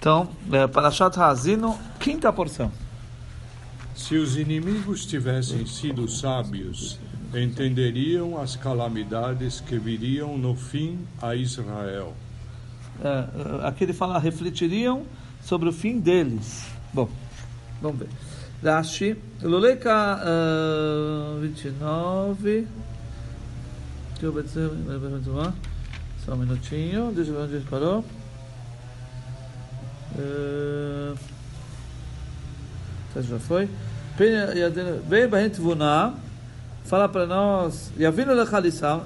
Então, é, Parashat Hazino, quinta porção. Se os inimigos tivessem sido sábios, entenderiam as calamidades que viriam no fim a Israel. É, aqui ele fala, refletiriam sobre o fim deles. Bom, vamos ver. Rashi, Luleka uh, 29. Deixa eu ver só um minutinho, deixa eu ver onde ele parou. Uh, já foi? Veio Bahent Vuná, fala para nós, e Lechalissam,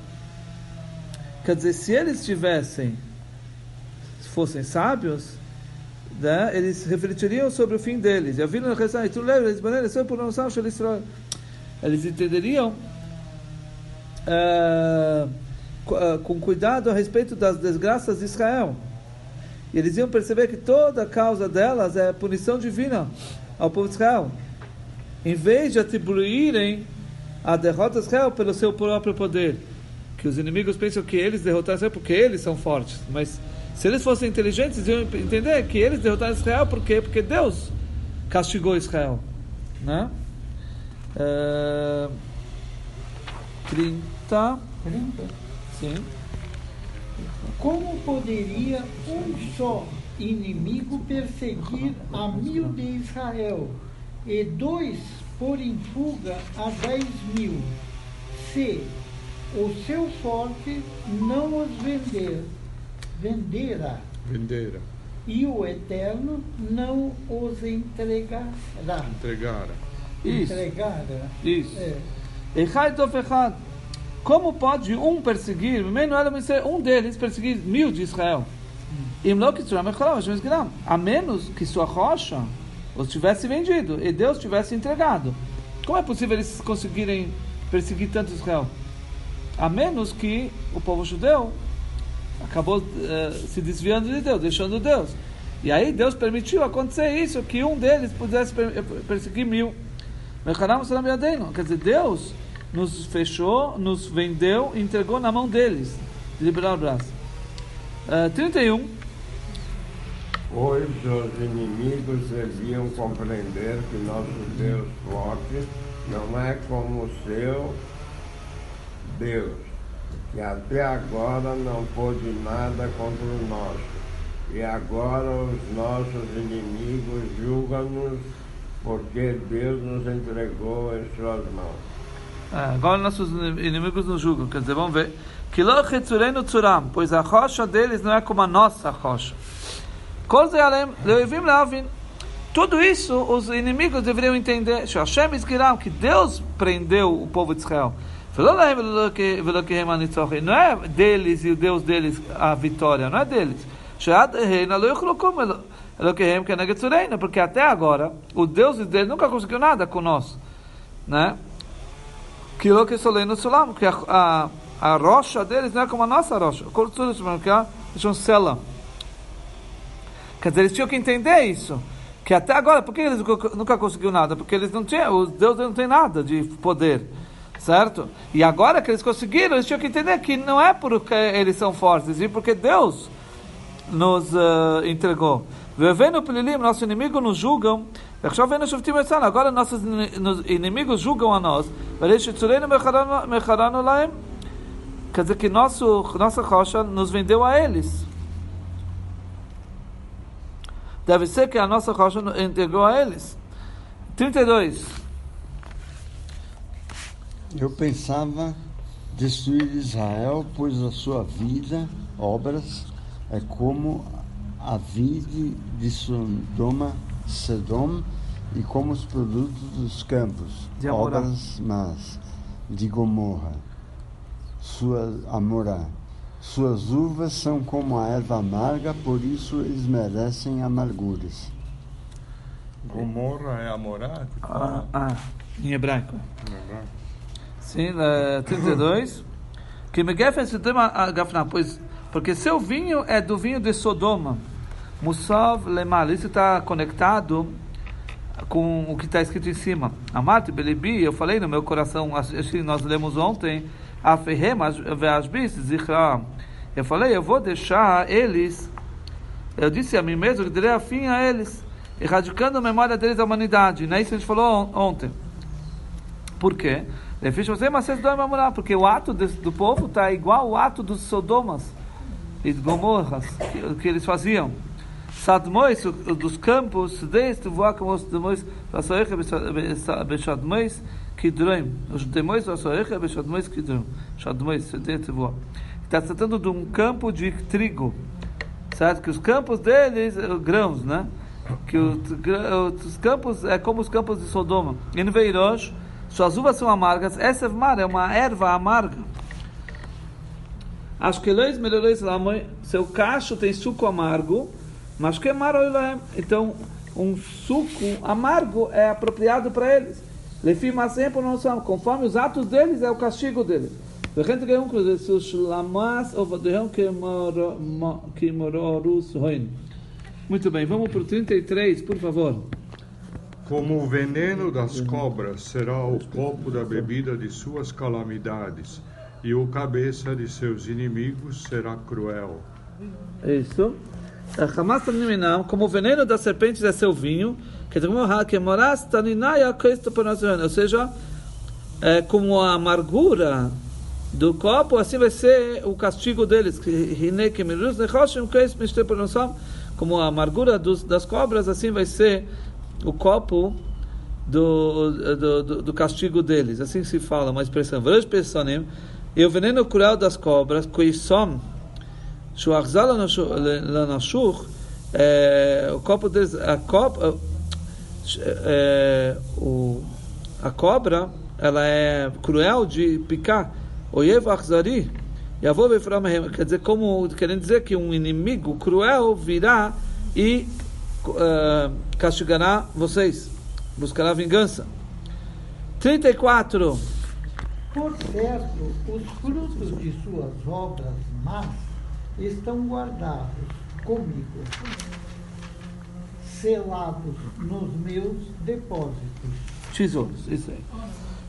quer dizer, se eles tivessem, se fossem sábios, né, eles refletiriam sobre o fim deles. E tu lembra, eles por Israel. Eles entenderiam uh, com cuidado a respeito das desgraças de Israel. E eles iam perceber que toda a causa delas é punição divina ao povo de Israel. Em vez de atribuírem a derrota de Israel pelo seu próprio poder. Que os inimigos pensam que eles derrotaram Israel porque eles são fortes. Mas se eles fossem inteligentes, eles iam entender que eles derrotaram Israel porque, porque Deus castigou Israel. Né? Uh, 30. 30? Sim. Como poderia um só inimigo perseguir a mil de Israel e dois pôr em fuga a dez mil, se o seu forte não os vender, vendera, vendera, e o Eterno não os entregará. Entregara. Isso. Entregara. Isso. É. Como pode um perseguir, um deles perseguir mil de Israel? A menos que sua rocha os tivesse vendido e Deus tivesse entregado. Como é possível eles conseguirem perseguir tanto Israel? A menos que o povo judeu acabou uh, se desviando de Deus, deixando Deus. E aí Deus permitiu acontecer isso, que um deles pudesse perseguir mil. Quer dizer, Deus nos fechou, nos vendeu, entregou na mão deles. Liberar o braço. Uh, 31. Hoje os inimigos deviam compreender que nosso Deus forte não é como o seu Deus, que até agora não pôde nada contra o nosso. E agora os nossos inimigos julgam-nos porque Deus nos entregou em suas mãos. É, agora nossos inimigos nos julgam. Quer dizer, vamos ver. pois a rocha deles não é como a nossa rocha. Tudo isso os inimigos deveriam entender. Que Deus prendeu o povo de Israel. Não é deles e o Deus deles a vitória, não é deles. Porque até agora o Deus deles nunca conseguiu nada com nós. Né? Aquilo que solei no sulam, que a, a, a, rocha deles não é como a nossa rocha. É um sela. Quer dizer, eles tinham que entender isso. Que até agora, por que eles nunca conseguiram nada? Porque eles não tinham, os deuses não têm nada de poder. Certo? E agora que eles conseguiram, eles tinham que entender que não é porque eles são fortes, e porque Deus nos uh, entregou. Vivendo Pelilim, nosso inimigo nos julgam Agora nossos inimigos julgam a nós. Quer dizer que nosso, nossa rocha nos vendeu a eles. Deve ser que a nossa rocha entregou a eles. 32. Eu pensava destruir Israel, pois a sua vida, obras, é como a vida de Sodoma Sedom e como os produtos dos campos, de obras más, de Gomorra, sua Amorá. Suas uvas são como a erva amarga, por isso eles merecem amarguras. Gomorra é Amorá? Ah, ah, em hebraico. Em hebraico. Sim, uh, 32. Que me pois porque seu vinho é do vinho de Sodoma Musav Lemal, isso está conectado com o que está escrito em cima. Amate Belibi, eu falei no meu coração, nós lemos ontem. Eu falei, eu vou deixar eles eu disse a mim mesmo que daria fim a eles, erradicando a memória deles da humanidade. Não é isso que a gente falou ontem. Por quê? Porque o ato do povo está igual ao ato dos Sodomas e Gomorras que, que eles faziam. Sadmois, dos campos, desde voacamos demais, Vasoecha, Bechadmois, Kidroim. Os demais, Vasoecha, Bechadmois, Kidroim. Shadmois, desde voa. Está tratando de um campo de trigo. Certo? Que os campos deles, grãos, né? Que os, os campos é como os campos de Sodoma. Em Veirosh, suas uvas são amargas. Essa é uma erva amarga. As quelões melhores seu cacho tem suco amargo, mas que maroilem. Então, um suco amargo é apropriado para eles. Lefi masem por noção, conforme os atos deles é o castigo deles. וכן תגרום כזה שלמס עובדיהם כמורורus roin. Muito bem, vamos para o 33, por favor. Como o veneno das cobras será o copo da bebida de suas calamidades, e o cabeça de seus inimigos será cruel. Isso. Como o veneno das serpentes é seu vinho, ou seja, é como a amargura do copo, assim vai ser o castigo deles. Como a amargura dos, das cobras, assim vai ser o copo do, do, do, do castigo deles. Assim se fala, uma expressão. E o veneno cruel das cobras, Koisom, é, o copo deles, a, copa, é, o, a cobra, ela é cruel de picar. Oyev Achzari, Yavov Efraim, quer dizer, como querendo dizer que um inimigo cruel virá e uh, castigará vocês, buscará vingança. 34. Por certo, os frutos de suas obras más estão guardados comigo, selados nos meus depósitos. Tesouros, isso aí.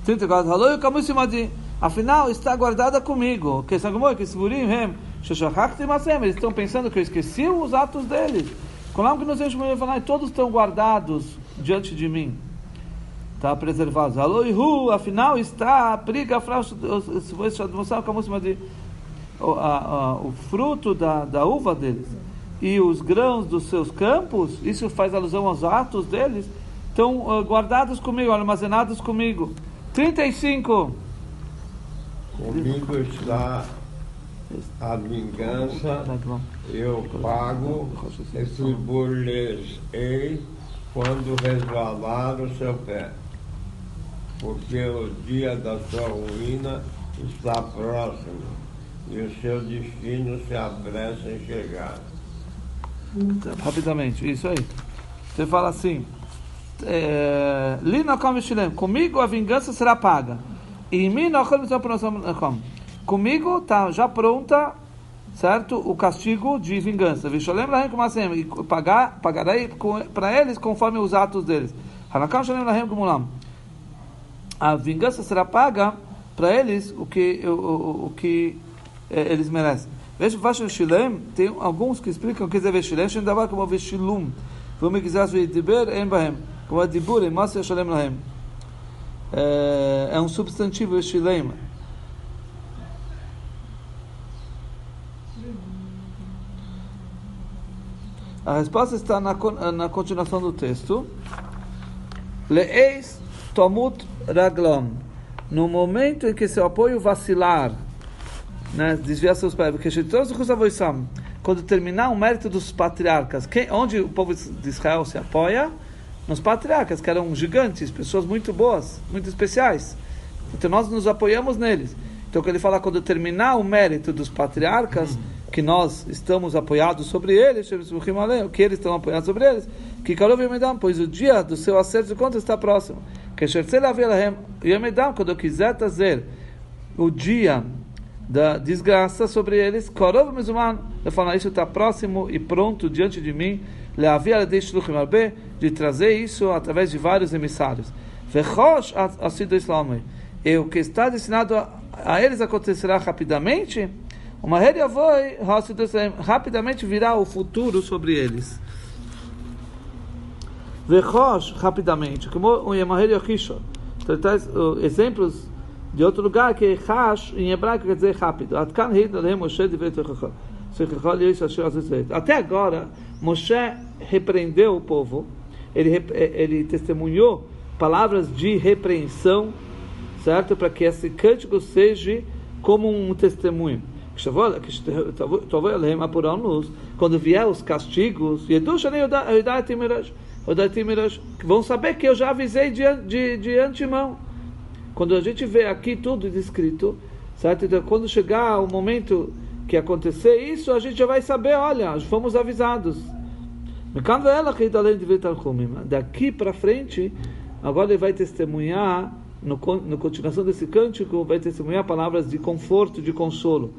34. Hallo, Kamusimadi. Afinal, está guardada comigo. Que eles estão pensando que eu esqueci os atos deles. Como que nos falar, todos estão guardados diante de mim. Está preservados. Aloihu, afinal está briga o fruto da, da uva deles e os grãos dos seus campos, isso faz alusão aos atos deles, estão uh, guardados comigo, armazenados comigo. 35. Comigo está a vingança, eu pago, retribuir-lhes-ei quando resvalar o seu pé, porque o dia da sua ruína está próximo e o seu destino se apressa em chegar. Rapidamente, isso aí. Você fala assim: é, comigo a vingança será paga e mim Comigo está já pronta, certo? O castigo de vingança. E pagar, pagarei para eles conforme os atos deles. A vingança será paga para eles o que, o, o, o que eh, eles merecem. Veja o Shilem, tem alguns que explicam que é Veshilem, Shem Davar como Veshilum. Vamos quiser dizer, em Bahem. Como é Dibur, em Masya Shalem Lahem é, é um substantivo estilema. A resposta está na, na continuação do texto. Leeis tomut raglon. No momento em que seu apoio vacilar, né, desviar seus porque quando terminar o mérito dos patriarcas, quem, onde o povo de Israel se apoia, nos patriarcas, que eram gigantes, pessoas muito boas, muito especiais. Então nós nos apoiamos neles. Então, quando ele fala quando terminar o mérito dos patriarcas, que nós estamos apoiados sobre eles, que eles estão apoiados sobre eles, que pois o dia do seu acerto de contas está próximo. Que quando eu quiser trazer o dia da desgraça sobre eles, eu falo, isso está próximo e pronto diante de mim de trazer isso através de vários emissários. E o que está destinado a, a eles acontecerá rapidamente, Uma Heriavoi, rapidamente virá o futuro sobre eles. Vechosh, rapidamente, como o Yemaher Yochisho. Então, exemplos de outro lugar que Chash, em hebraico, quer dizer rápido. Até agora, Moshe repreendeu o povo, ele, ele testemunhou palavras de repreensão, certo? Para que esse cântico seja como um testemunho. Quando vier os castigos, vão saber que eu já avisei de, de, de antemão. Quando a gente vê aqui tudo descrito, certo? Então, quando chegar o momento que acontecer isso, a gente já vai saber, olha, fomos avisados. Daqui para frente, agora ele vai testemunhar, no, na continuação desse cântico, vai testemunhar palavras de conforto, de consolo.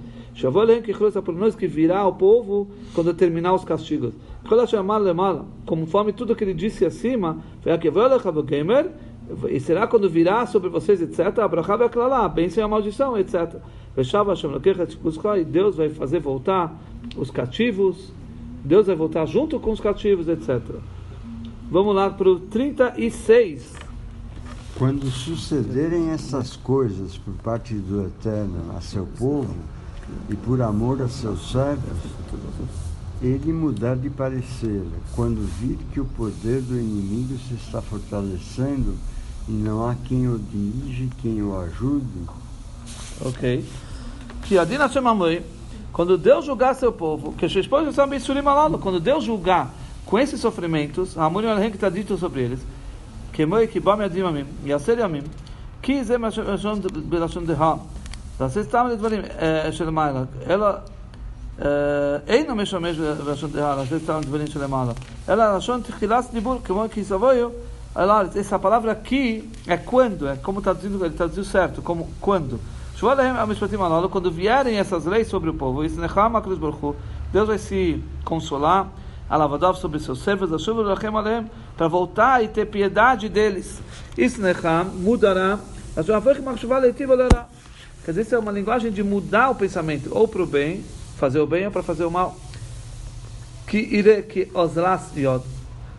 que nós que virá o povo quando terminar os castigos. Conforme tudo que ele disse acima, e será quando virá sobre vocês, etc. Abraham vai aclarar, bênção e a maldição, etc. E Deus vai fazer voltar os cativos, Deus vai voltar junto com os cativos, etc. Vamos lá para o 36. Quando sucederem essas coisas por parte do Eterno a seu povo e por amor a seus servos, ele mudar de parecer, quando vir que o poder do inimigo se está fortalecendo não há quem o dirige, quem o ajude. Ok. Que Adina Shemamui, quando Deus julgar seu povo, que esposa também quando Deus julgar com esses sofrimentos, a mulher que está dito sobre eles, que moi que bam yadim amim, yaser yamim, que ze mashon belashon deha, das ist tam לדברים של מעלה, אלא אינו משמש בלשון דהה, זה סתם דברים של מעלה, אלא לשון תחילת דיבור כמו כי סבויו Olha, essa palavra aqui é quando, é como está dizendo, ele traduziu certo, como quando. Quando vierem essas leis sobre o povo, Deus vai se consolar, alavadav sobre seus servos, para voltar e ter piedade deles. Mudará. Quer dizer, isso é uma linguagem de mudar o pensamento, ou para o bem, fazer o bem, ou para fazer o mal. Que que oslas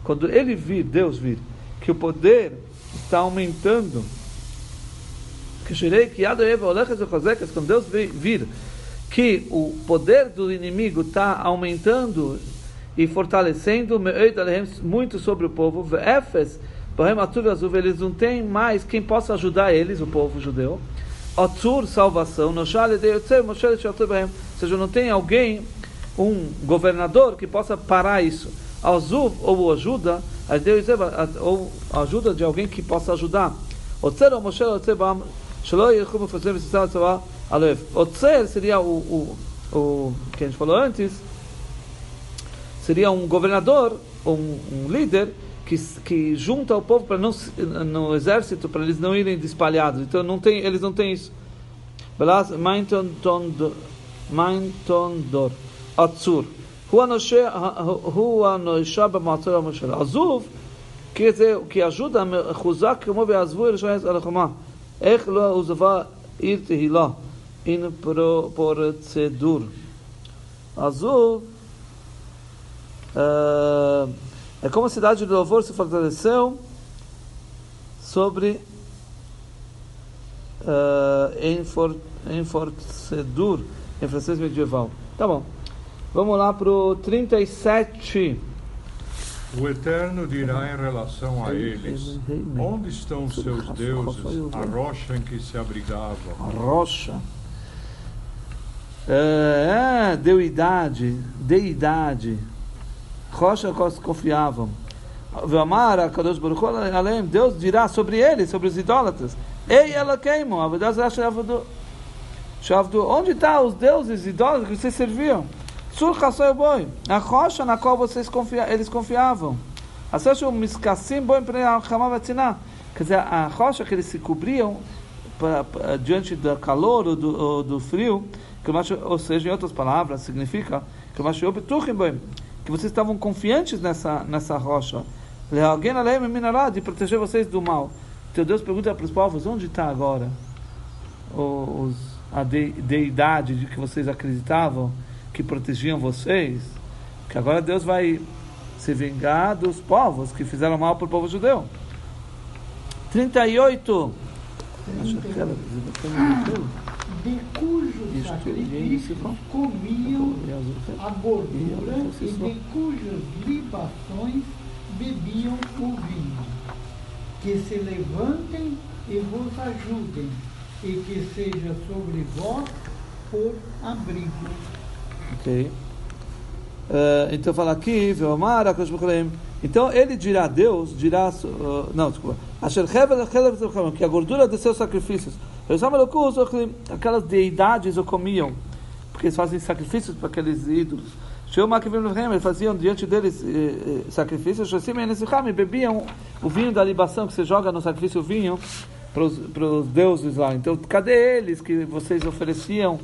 Quando ele vir, Deus vir, que o poder está aumentando. Quando Deus vir que o poder do inimigo está aumentando e fortalecendo muito sobre o povo, eles não têm mais quem possa ajudar eles, o povo judeu. Otzur, salvação, ou seja, não tem alguém, um governador que possa parar isso. Azuv, ou ajuda, ou ajuda de alguém que possa ajudar. Otzer ou Moshe Otzer Bam, Shalom Yerchum Mefazer Vesitzal Tzavah Alev. Otzer seria o, o, o que a gente falou antes, seria um governador, um, um líder que, que junta o povo para não no exército para eles não irem espalhados. Então não tem, eles não têm isso. Belas Mainton Dor Atzur. הוא הנוישה במעצר הממשלה. עזוב, quer dizer, que ajuda חוזק כמו ועזבו אל שייס על החומה. איך לא עוזבה עיר תהילה, in procedura. Azul uh, é como a cidade de louvor se fortaleceu sobre uh, em, for, em forcedur, em francês medieval. Tá bom. Vamos lá para o 37. O Eterno dirá em relação a eles: Onde estão seus deuses, a rocha em que se abrigavam? A rocha. É, é deidade, deidade. Rocha que confiavam. Vamara, Kadosh Baruch além Deus dirá sobre eles, sobre os idólatras. Ei, ela queimam. Onde estão os deuses idólatras que vocês serviam? Sur boi, a rocha na qual vocês confia, eles confiavam. Boi Quer dizer, a rocha que eles se cobriam pra, pra, diante do calor ou do, ou do frio, que, ou seja, em outras palavras, significa que vocês estavam confiantes nessa, nessa rocha. De proteger vocês do mal. Então Deus pergunta para os povos: onde está agora os a de, deidade de que vocês acreditavam que protegiam vocês, que agora Deus vai se vingar dos povos que fizeram mal para o povo judeu. 38. Acho que era, de cujos sacrifícios comiam a gordura e de cujas libações bebiam o vinho. Que se levantem e vos ajudem, e que seja sobre vós por abrigo. Ok. Uh, então fala aqui, Veomar, então ele dirá a Deus, dirá, uh, não, desculpa, que a gordura de seus sacrifícios, aquelas deidades o comiam, porque eles fazem sacrifícios para aqueles ídolos. Eles faziam diante deles eh, eh, sacrifícios, bebiam o vinho da libação que você joga no sacrifício, o vinho para os deuses lá. Então, cadê eles que vocês ofereciam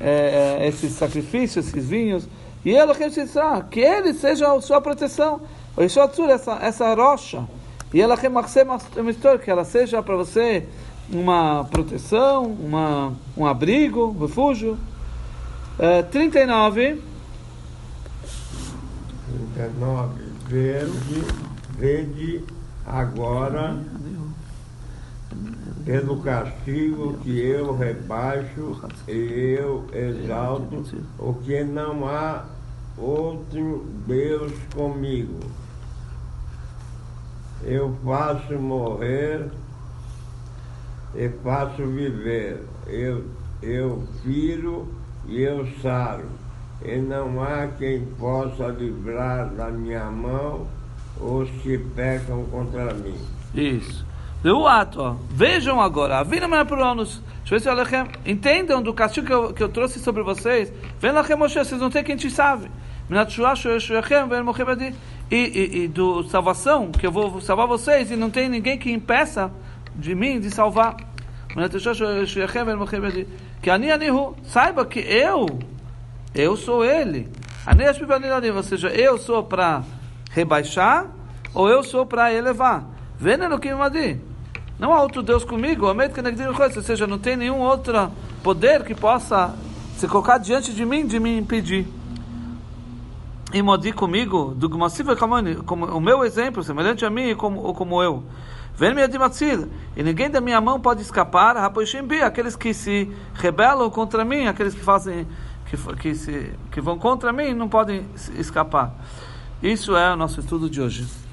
eh, eh esses sacrifícios, esses vinhos? E ele que ele seja a sua proteção. Essa, essa rocha. E ela que ela seja para você uma proteção, uma, um abrigo, um refúgio. Uh, 39. 39. Verde, verde agora pelo castigo que eu rebaixo e eu exalto, o que não há outro Deus comigo. Eu faço morrer e faço viver. Eu, eu firo e eu saro. E não há quem possa livrar da minha mão os que pecam contra mim. Isso. O ato, ó. vejam agora, entendam do castigo que eu, que eu trouxe sobre vocês. Vem lá, vocês não tem quem te salve. E, e, e do salvação, que eu vou salvar vocês, e não tem ninguém que impeça de mim de salvar. Que ani anihu, saiba que eu, eu sou ele. Ou seja, eu sou para rebaixar, ou eu sou para elevar. Veneno que me não há outro Deus comigo, ou seja, não tem nenhum outro poder que possa se colocar diante de mim, de me impedir. E modi comigo, do como o meu exemplo, semelhante a mim, como, como eu. E ninguém da minha mão pode escapar, aqueles que se rebelam contra mim, aqueles que fazem, que, que, se, que vão contra mim, não podem escapar. Isso é o nosso estudo de hoje.